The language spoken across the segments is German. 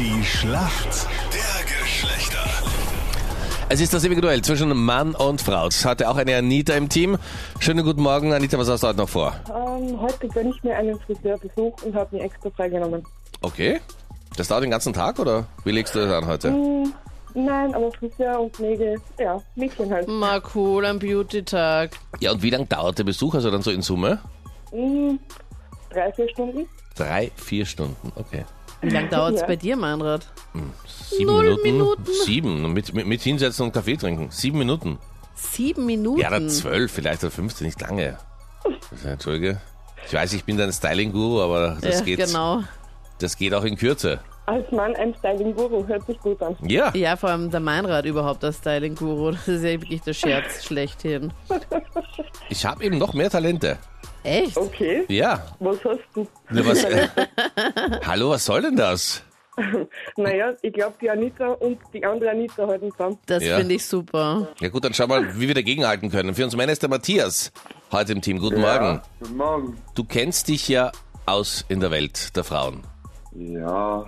Die Schlacht der Geschlechter. Es ist das ewige Duell zwischen Mann und Frau. Es hatte auch eine Anita im Team. Schönen guten Morgen, Anita, was hast du heute noch vor? Ähm, heute gönne ich mir einen Friseurbesuch und habe mir extra freigenommen. Okay. Das dauert den ganzen Tag oder wie legst du das an heute? Hm, nein, aber Friseur und Nägel, ja, Mädchen halt. Mal cool, ein Beauty-Tag. Ja, und wie lange dauert der Besuch also dann so in Summe? Hm, drei, vier Stunden. Drei, vier Stunden, okay. Wie lange dauert's Ja. bei dir, Meinrad? Sieben Null Minuten? Minuten. Sieben. Mit, mit, mit hinsetzen und Kaffee trinken. Sieben Minuten. Sieben Minuten? Ja, dann zwölf, vielleicht oder 15, nicht lange. Also, Entschuldige. Ich weiß, ich bin dein Styling-Guru, aber das, ja, geht, genau. das geht auch in Kürze. Als Mann ein Styling-Guru, hört sich gut an. Ja. Ja, vor allem der Meinrad überhaupt als Styling-Guru. Das ist ja wirklich der Scherz schlechthin. Ich habe eben noch mehr Talente. Echt? Okay, Ja. was hast du? Na, was, äh, hallo, was soll denn das? Naja, ich glaube, die Anita und die andere Anita halten zusammen. Das Ja. finde ich super. Ja gut, dann schau mal, wie wir dagegenhalten können. Für uns Männer ist der Matthias heute im Team. Guten Morgen. Guten Morgen. Du kennst dich ja aus in der Welt der Frauen. Ja,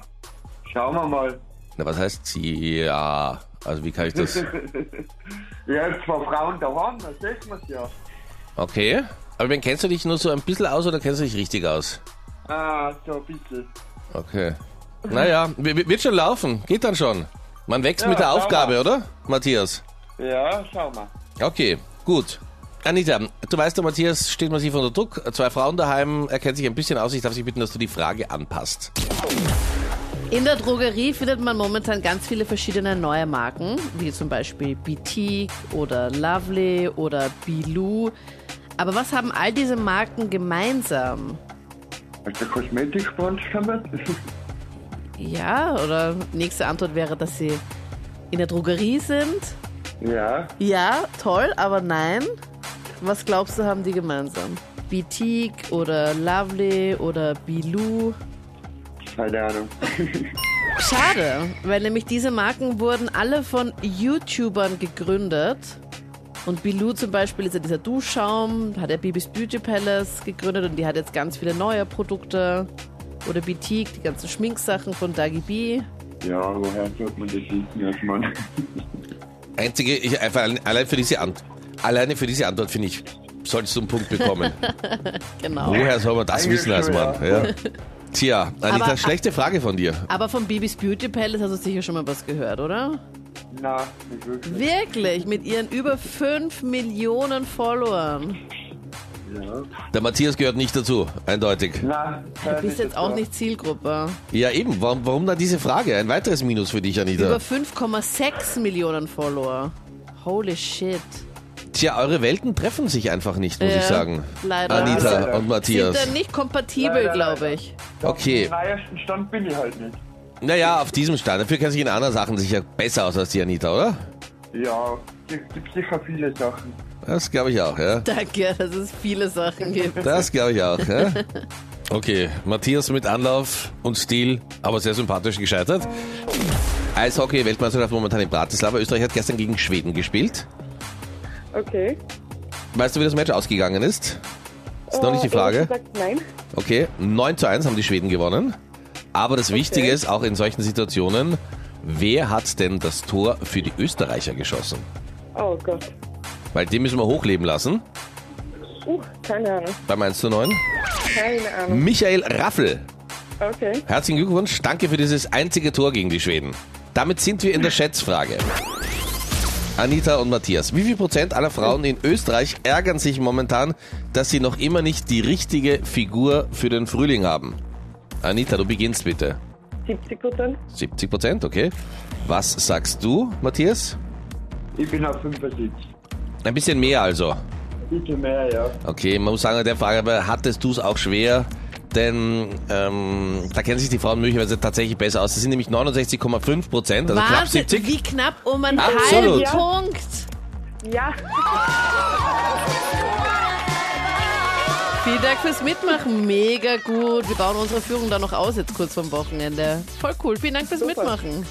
schauen wir mal. Na, was heißt ja? Also wie kann ich das? Ja, zwei Frauen daheim, da sieht man's ja. Okay. Aber wen kennst du dich nur so ein bisschen aus oder kennst du dich richtig aus? Ah, so ein bisschen. Okay. Naja, wird schon laufen. Geht dann schon. Man wächst Ja, mit der schau Aufgabe, mal. oder? Matthias. Ja, schauen wir. Okay, gut. Anita, du weißt, der Matthias steht massiv unter Druck. Zwei Frauen daheim, er kennt sich ein bisschen aus. Ich darf dich bitten, dass du die Frage anpasst. In der Drogerie findet man momentan ganz viele verschiedene neue Marken, wie zum Beispiel Boutique oder Lovely oder Bilou. Aber was haben all diese Marken gemeinsam? Aus der Kosmetikbranche kommen? Ja, oder nächste Antwort wäre, dass sie in der Drogerie sind. ja, Ja, toll, aber nein. Was glaubst du, haben die gemeinsam? Boutique oder Lovely oder Bilou? keine Ahnung. Schade, weil nämlich diese Marken wurden alle von YouTubern gegründet. Und Bilou zum Beispiel ist ja dieser Duschschaum, hat ja Bibis Beauty Palace gegründet und die hat jetzt ganz viele neue Produkte. Oder Boutique, die ganzen Schminksachen von Dagi B. Ja, woher sollte man das wissen, erstmal? Einzige, ich einfach allein für diese Ant alleine für diese Antwort finde ich, solltest du einen Punkt bekommen. Genau. Woher soll man das Eigentlich wissen als Mann? Ja. Tja, Anita, Aber- schlechte Frage von dir. Aber von Bibis Beauty Palace hast du sicher schon mal was gehört, oder? Na, nicht wirklich. Wirklich, mit ihren über 5 Millionen Followern. Ja. Der Matthias gehört nicht dazu, eindeutig. Na, Du bist jetzt auch nicht Zielgruppe. Ja, eben. Warum, warum dann diese Frage? Ein weiteres Minus für dich, Anita. Über 5,6 Millionen Follower. Holy shit. Tja, eure Welten treffen sich einfach nicht, muss Ja, ich sagen. leider. Anita Leider. und Matthias. Sind dann nicht kompatibel, glaube ich. Okay. Im neuesten Stand bin ich halt nicht. Naja, auf diesem Stand. Dafür kennt sich in anderen Sachen sicher besser aus als die Anita, oder? Ja, es gibt sicher viele Sachen. Das glaube ich auch, ja. Danke, dass es viele Sachen gibt. Das glaube ich auch, ja. Okay, Matthias mit Anlauf und Stil, aber sehr sympathisch gescheitert. Eishockey-Weltmeisterschaft momentan in Bratislava. Österreich hat gestern gegen Schweden gespielt. Okay. Weißt du, wie das Match ausgegangen ist? Ist noch nicht die Äh, Frage. ehrlich Gesagt, nein. Okay, 9 zu 1 haben die Schweden gewonnen. Aber das Wichtige ist, auch in solchen Situationen, wer hat denn das Tor für die Österreicher geschossen? Oh Gott. Weil den müssen wir hochleben lassen, Uh, keine Ahnung. beim 1 zu 9. Keine Ahnung. Michael Raffel. Okay. Herzlichen Glückwunsch, danke für dieses einzige Tor gegen die Schweden. Damit sind wir in der Schätzfrage. Anita und Matthias, wie viel Prozent aller Frauen in Österreich ärgern sich momentan, dass sie noch immer nicht die richtige Figur für den Frühling haben? Anita, du beginnst bitte. 70 Prozent. 70 Prozent, okay. Was sagst du, Matthias? Ich bin auf 75. Ein bisschen mehr also. Bitte mehr, ja. Okay, man muss sagen, an der Frage, aber hattest du es auch schwer? Denn ähm, da kennen sich die Frauen möglicherweise tatsächlich besser aus. Das sind nämlich 69,5 Prozent, also knapp Wahnsinn, 70. wie knapp um einen Absolut. halben Punkt. Ja. Vielen Dank fürs Mitmachen, mega gut. Wir bauen unsere Führung da noch aus jetzt kurz vom Wochenende. Voll cool, vielen Dank fürs Mitmachen.